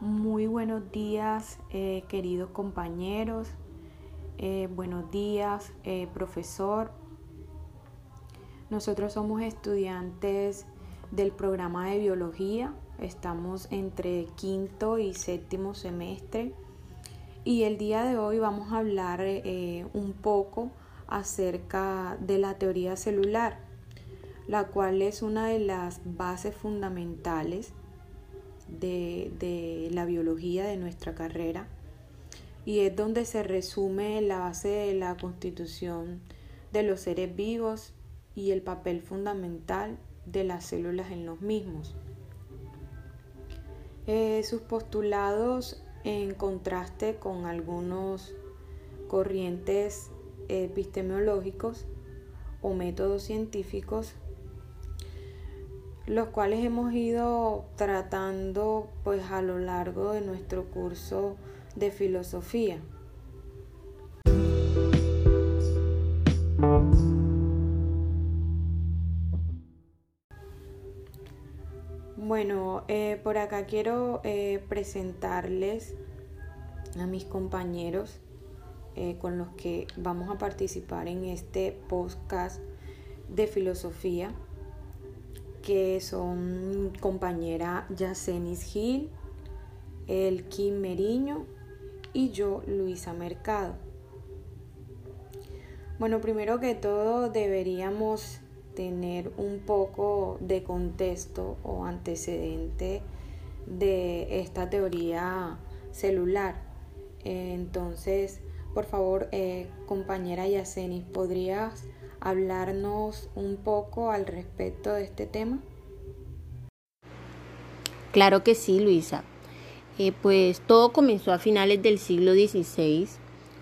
Muy buenos días, eh, queridos compañeros. Eh, buenos días, eh, profesor. Nosotros somos estudiantes del programa de biología. Estamos entre quinto y séptimo semestre. Y el día de hoy vamos a hablar un poco acerca de la teoría celular, la cual es una de las bases fundamentales de, la biología de nuestra carrera y es donde se resume la base de la constitución de los seres vivos y el papel fundamental de las células en los mismos. Eh, sus postulados en contraste con algunos corrientes epistemológicos o métodos científicos los cuales hemos ido tratando pues a lo largo de nuestro curso de filosofía. Bueno, eh, por acá quiero eh, presentarles a mis compañeros eh, con los que vamos a participar en este podcast de filosofía que son compañera Yacenis Gil, el Kim Meriño y yo, Luisa Mercado. Bueno, primero que todo deberíamos tener un poco de contexto o antecedente de esta teoría celular. Entonces, por favor, eh, compañera Yacenis, ¿podrías hablarnos un poco al respecto de este tema? Claro que sí, Luisa. Eh, pues todo comenzó a finales del siglo XVI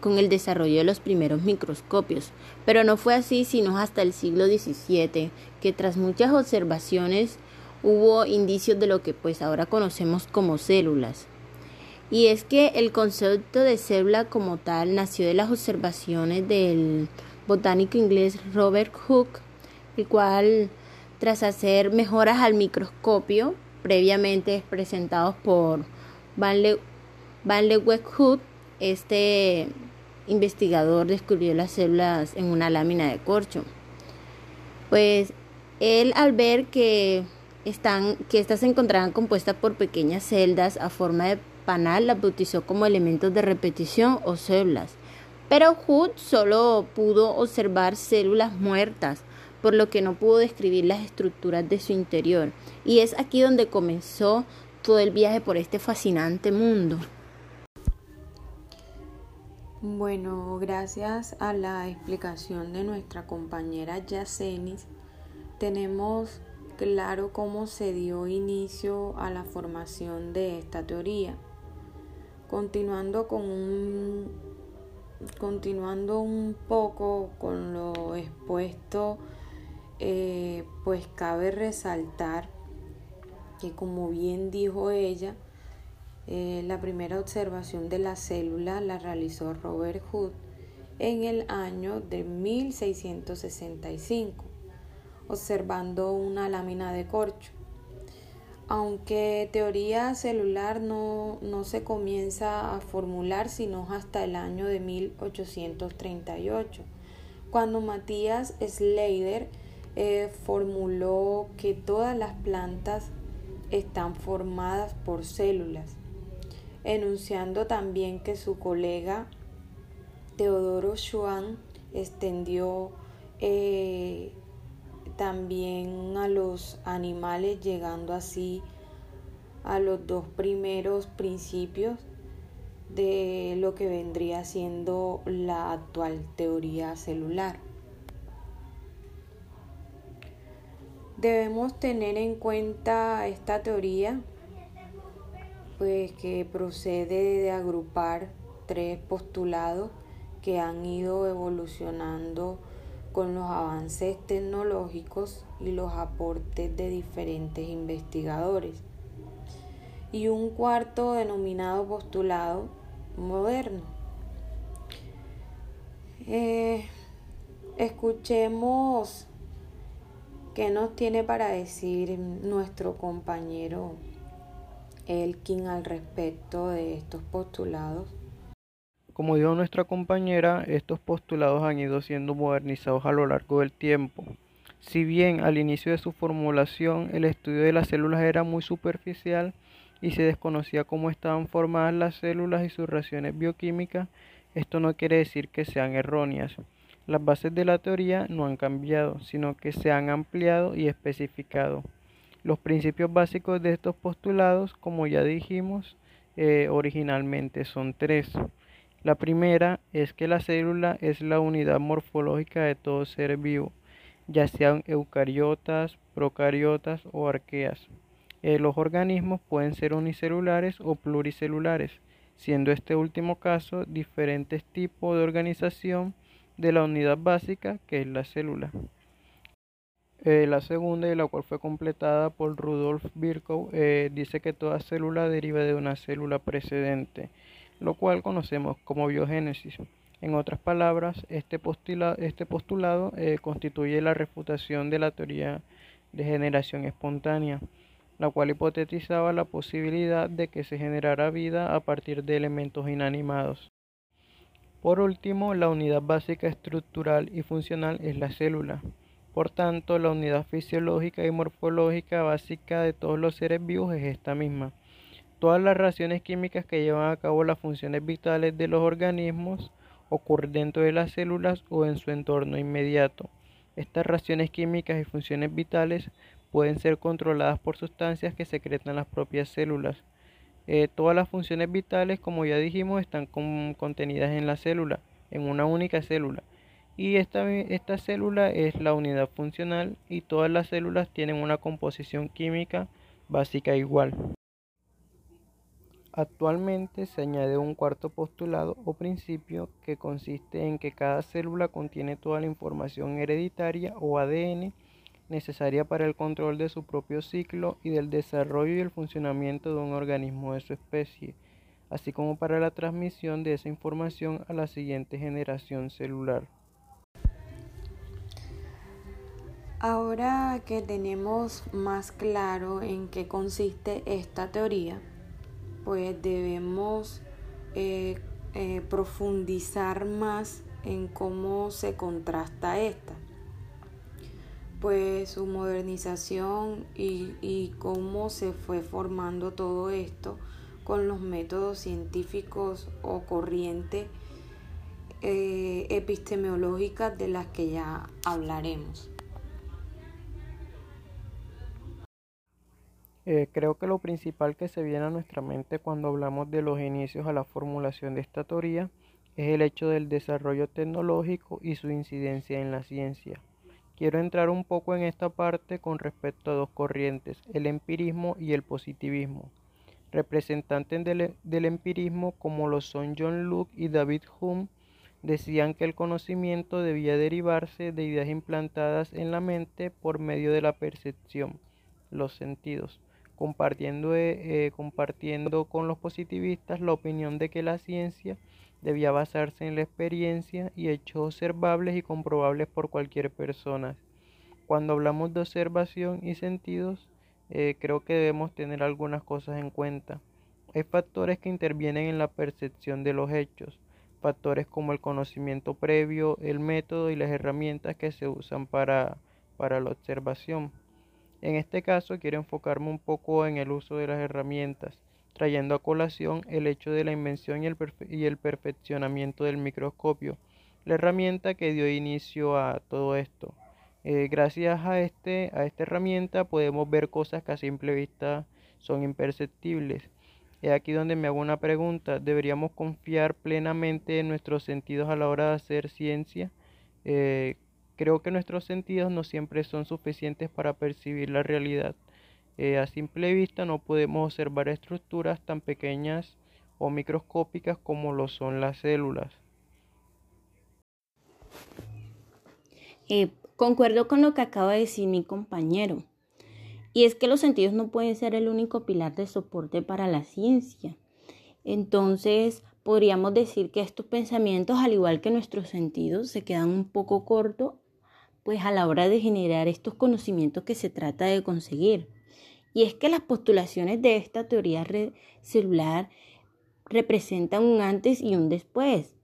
con el desarrollo de los primeros microscopios, pero no fue así sino hasta el siglo XVII, que tras muchas observaciones hubo indicios de lo que pues ahora conocemos como células. Y es que el concepto de célula como tal nació de las observaciones del botánico inglés Robert Hooke, el cual, tras hacer mejoras al microscopio previamente presentados por Van, Le Van Hooke, este investigador descubrió las células en una lámina de corcho. Pues él al ver que están que estas se encontraban compuestas por pequeñas celdas a forma de panal las bautizó como elementos de repetición o células pero Hood solo pudo observar células muertas, por lo que no pudo describir las estructuras de su interior. Y es aquí donde comenzó todo el viaje por este fascinante mundo. Bueno, gracias a la explicación de nuestra compañera Yacenis, tenemos claro cómo se dio inicio a la formación de esta teoría. Continuando con un continuando un poco con lo expuesto, eh, pues cabe resaltar que como bien dijo ella, eh, la primera observación de la célula la realizó Robert Hood en el año de 1665, observando una lámina de corcho aunque teoría celular no, se comienza a formular sino hasta el año de 1838, cuando Matías Slater eh, formuló que todas las plantas están formadas por células, enunciando también que su colega Teodoro Schwann extendió eh, también a los animales, llegando así a los dos primeros principios de lo que vendría siendo la actual teoría celular. Debemos tener en cuenta esta teoría, pues que procede de agrupar tres postulados que han ido evolucionando con los avances tecnológicos y los aportes de diferentes investigadores. Y un cuarto denominado postulado moderno. Eh, escuchemos qué nos tiene para decir nuestro compañero Elkin al respecto de estos postulados? Como dijo nuestra compañera, estos postulados han ido siendo modernizados a lo largo del tiempo. Si bien al inicio de su formulación el estudio de las células era muy superficial y se desconocía cómo estaban formadas las células y sus reacciones bioquímicas, esto no quiere decir que sean erróneas. Las bases de la teoría no han cambiado, sino que se han ampliado y especificado. Los principios básicos de estos postulados, como ya dijimos eh, originalmente, son tres. La primera es que la célula es la unidad morfológica de todo ser vivo, ya sean eucariotas, procariotas o arqueas. Eh, los organismos pueden ser unicelulares o pluricelulares, siendo este último caso diferentes tipos de organización de la unidad básica que es la célula. Eh, la segunda, y la cual fue completada por Rudolf Virchow, eh, dice que toda célula deriva de una célula precedente lo cual conocemos como biogénesis. En otras palabras, este, este postulado eh, constituye la refutación de la teoría de generación espontánea, la cual hipotetizaba la posibilidad de que se generara vida a partir de elementos inanimados. Por último, la unidad básica estructural y funcional es la célula. Por tanto, la unidad fisiológica y morfológica básica de todos los seres vivos es esta misma. Todas las reacciones químicas que llevan a cabo las funciones vitales de los organismos ocurren dentro de las células o en su entorno inmediato. Estas reacciones químicas y funciones vitales pueden ser controladas por sustancias que secretan las propias células. Eh, todas las funciones vitales, como ya dijimos, están contenidas en la célula, en una única célula. Y esta, esta célula es la unidad funcional y todas las células tienen una composición química básica igual. Actualmente se añade un cuarto postulado o principio que consiste en que cada célula contiene toda la información hereditaria o ADN necesaria para el control de su propio ciclo y del desarrollo y el funcionamiento de un organismo de su especie, así como para la transmisión de esa información a la siguiente generación celular. Ahora que tenemos más claro en qué consiste esta teoría, pues debemos eh, eh, profundizar más en cómo se contrasta esta pues su modernización y, cómo se fue formando todo esto con los métodos científicos o corrientes eh, epistemológicas de las que ya hablaremos. Eh, creo que lo principal que se viene a nuestra mente cuando hablamos de los inicios a la formulación de esta teoría es el hecho del desarrollo tecnológico y su incidencia en la ciencia. Quiero entrar un poco en esta parte con respecto a dos corrientes, el empirismo y el positivismo. Representantes del, del empirismo como lo son John Locke y David Hume decían que el conocimiento debía derivarse de ideas implantadas en la mente por medio de la percepción, los sentidos compartiendo, eh, compartiendo con los positivistas la opinión de que la ciencia debía basarse en la experiencia y hechos observables y comprobables por cualquier persona. Cuando hablamos de observación y sentidos, eh, creo que debemos tener algunas cosas en cuenta. Hay factores que intervienen en la percepción de los hechos, factores como el conocimiento previo, el método y las herramientas que se usan para, para la observación. En este caso quiero enfocarme un poco en el uso de las herramientas, trayendo a colación el hecho de la invención y el, perfeccionamiento del microscopio, la herramienta que dio inicio a todo esto. Eh, gracias a, este, a esta herramienta podemos ver cosas que a simple vista son imperceptibles. Es aquí donde me hago una pregunta, ¿deberíamos confiar plenamente en nuestros sentidos a la hora de hacer ciencia? Eh, Creo que nuestros sentidos no siempre son suficientes para percibir la realidad. Eh, a simple vista no podemos observar estructuras tan pequeñas o microscópicas como lo son las células. Eh, concuerdo con lo que acaba de decir mi compañero. Y es que los sentidos no pueden ser el único pilar de soporte para la ciencia. Entonces, podríamos decir que estos pensamientos, al igual que nuestros sentidos, se quedan un poco cortos pues a la hora de generar estos conocimientos que se trata de conseguir. Y es que las postulaciones de esta teoría celular representan un antes y un después.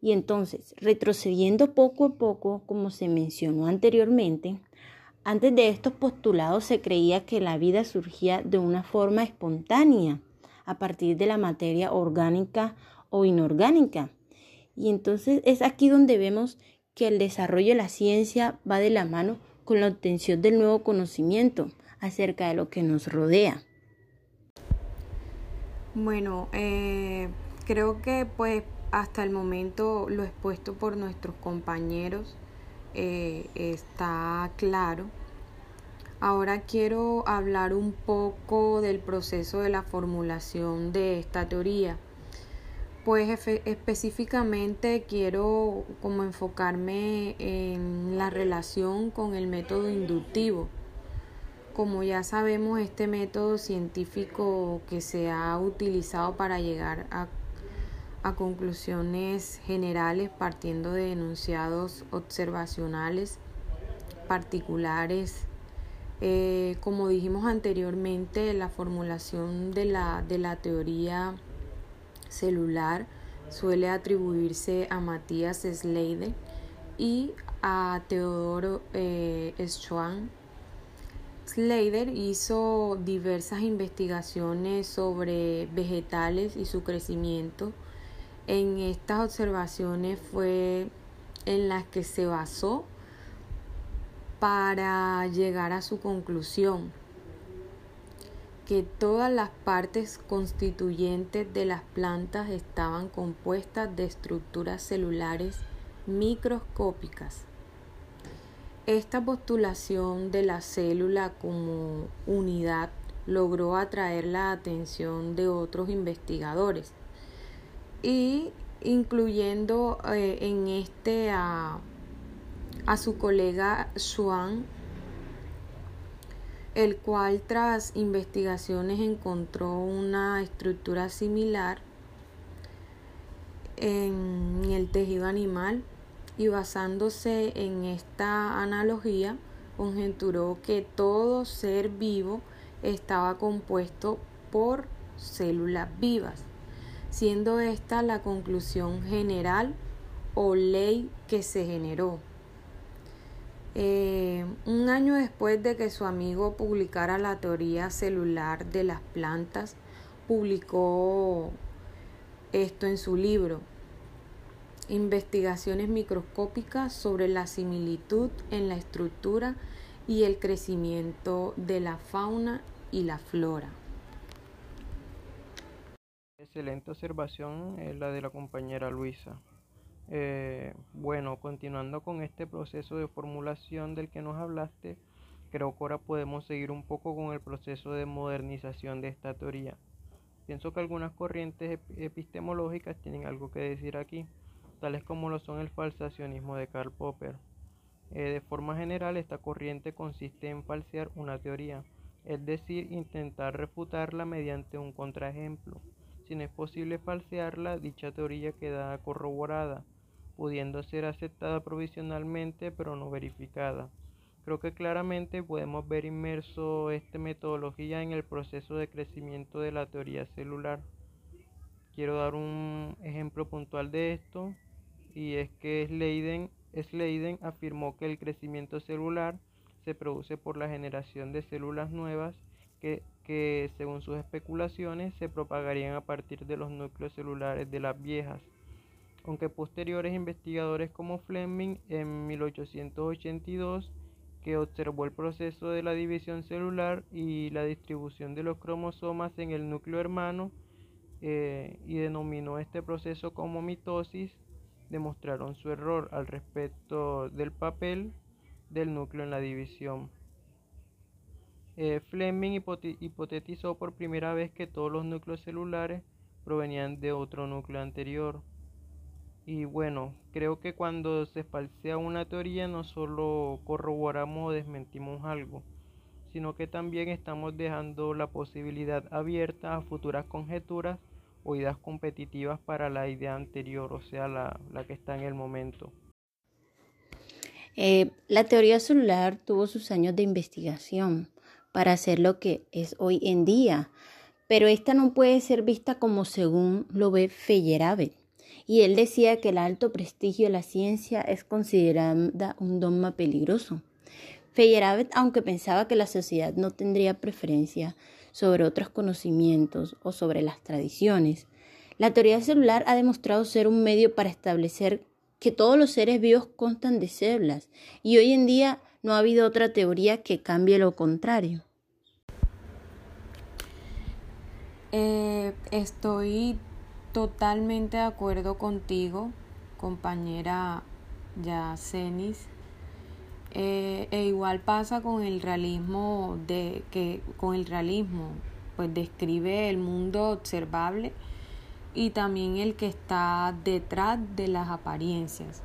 Y entonces, retrocediendo poco a poco, como se mencionó anteriormente, antes de estos postulados se creía que la vida surgía de una forma espontánea, a partir de la materia orgánica o inorgánica. Y entonces es aquí donde vemos que el desarrollo de la ciencia va de la mano con la obtención del nuevo conocimiento acerca de lo que nos rodea. Bueno, eh, creo que pues hasta el momento lo expuesto por nuestros compañeros eh, está claro. Ahora quiero hablar un poco del proceso de la formulación de esta teoría. Pues específicamente quiero como enfocarme en la relación con el método inductivo. Como ya sabemos, este método científico que se ha utilizado para llegar a, conclusiones generales partiendo de enunciados observacionales particulares. Eh, como dijimos anteriormente, la formulación de la, de la teoría celular suele atribuirse a Matías Sleide y a Teodoro eh, Schwann Slater hizo diversas investigaciones sobre vegetales y su crecimiento. En estas observaciones fue en las que se basó para llegar a su conclusión que todas las partes constituyentes de las plantas estaban compuestas de estructuras celulares microscópicas. Esta postulación de la célula como unidad logró atraer la atención de otros investigadores y incluyendo eh, en este a, a su colega Schwann, el cual tras investigaciones encontró una estructura similar en el tejido animal y basándose en esta analogía conjeturó que todo ser vivo estaba compuesto por células vivas, siendo esta la conclusión general o ley que se generó. Eh, un año después de que su amigo publicara la teoría celular de las plantas, publicó esto en su libro, investigaciones microscópicas sobre la similitud en la estructura y el crecimiento de la fauna y la flora. Excelente observación eh, la de la compañera Luisa. Eh, bueno, continuando con este proceso de formulación del que nos hablaste, creo que ahora podemos seguir un poco con el proceso de modernización de esta teoría. Pienso que algunas corrientes epistemológicas tienen algo que decir aquí tales como lo son el falsacionismo de Karl Popper. Eh, de forma general, esta corriente consiste en falsear una teoría, es decir, intentar refutarla mediante un contraejemplo. Si no es posible falsearla, dicha teoría queda corroborada, pudiendo ser aceptada provisionalmente pero no verificada. Creo que claramente podemos ver inmerso esta metodología en el proceso de crecimiento de la teoría celular. Quiero dar un ejemplo puntual de esto y es que Sleiden, afirmó que el crecimiento celular se produce por la generación de células nuevas que, que, según sus especulaciones, se propagarían a partir de los núcleos celulares de las viejas. Aunque posteriores investigadores como Fleming en 1882, que observó el proceso de la división celular y la distribución de los cromosomas en el núcleo hermano, eh, y denominó este proceso como mitosis, demostraron su error al respecto del papel del núcleo en la división. Eh, Fleming hipotetizó por primera vez que todos los núcleos celulares provenían de otro núcleo anterior. Y bueno, creo que cuando se falsea una teoría no solo corroboramos o desmentimos algo, sino que también estamos dejando la posibilidad abierta a futuras conjeturas o ideas competitivas para la idea anterior, o sea, la, que está en el momento. Eh, la teoría celular tuvo sus años de investigación, para hacer lo que es hoy en día, pero esta no puede ser vista como según lo ve Feyerabend. Y él decía que el alto prestigio de la ciencia es considerada un dogma peligroso. Feyerabend, aunque pensaba que la sociedad no tendría preferencia sobre otros conocimientos o sobre las tradiciones, la teoría celular ha demostrado ser un medio para establecer que todos los seres vivos constan de células y hoy en día no ha habido otra teoría que cambie lo contrario. Eh, estoy totalmente de acuerdo contigo, compañera Yacenis. Eh, e igual pasa con el realismo de que con el realismo pues describe el mundo observable y también el que está detrás de las apariencias.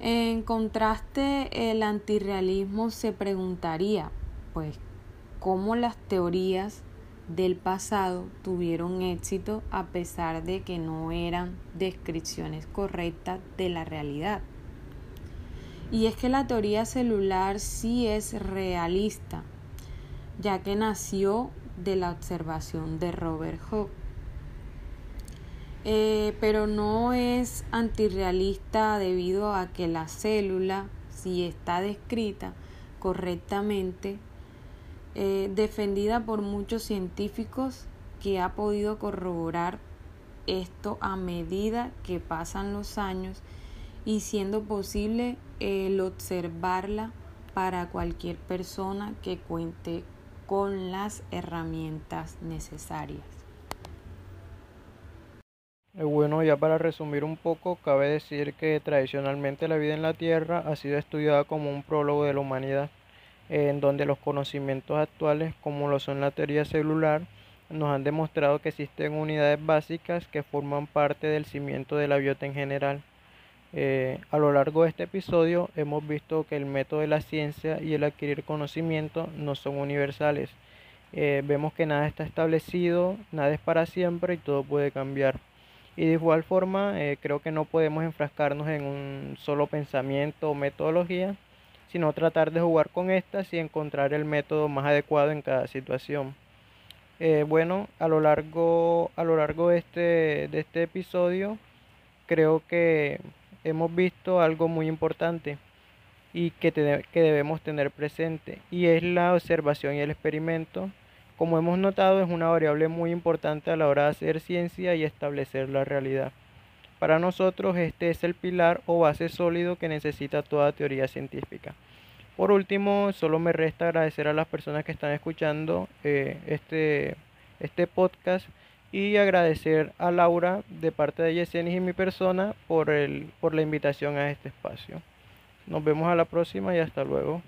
En contraste, el antirrealismo se preguntaría, pues, cómo las teorías del pasado tuvieron éxito a pesar de que no eran descripciones correctas de la realidad. Y es que la teoría celular sí es realista, ya que nació de la observación de Robert Hooke. Eh, pero no es antirrealista debido a que la célula, si está descrita correctamente, eh, defendida por muchos científicos que ha podido corroborar esto a medida que pasan los años y siendo posible el observarla para cualquier persona que cuente con las herramientas necesarias. Eh, bueno, ya para resumir un poco, cabe decir que tradicionalmente la vida en la Tierra ha sido estudiada como un prólogo de la humanidad en donde los conocimientos actuales, como lo son la teoría celular, nos han demostrado que existen unidades básicas que forman parte del cimiento de la biota en general. Eh, a lo largo de este episodio hemos visto que el método de la ciencia y el adquirir conocimiento no son universales. Eh, vemos que nada está establecido, nada es para siempre y todo puede cambiar. Y de igual forma, eh, creo que no podemos enfrascarnos en un solo pensamiento o metodología, sino tratar de jugar con estas y encontrar el método más adecuado en cada situación. Eh, bueno, a lo largo, a lo largo de, este, de este episodio creo que hemos visto algo muy importante y que, que debemos tener presente y es la observación y el experimento. Como hemos notado es una variable muy importante a la hora de hacer ciencia y establecer la realidad. Para nosotros este es el pilar o base sólido que necesita toda teoría científica. Por último, solo me resta agradecer a las personas que están escuchando eh, este, este podcast y agradecer a Laura de parte de Yesenia y mi persona por, el, por la invitación a este espacio. Nos vemos a la próxima y hasta luego.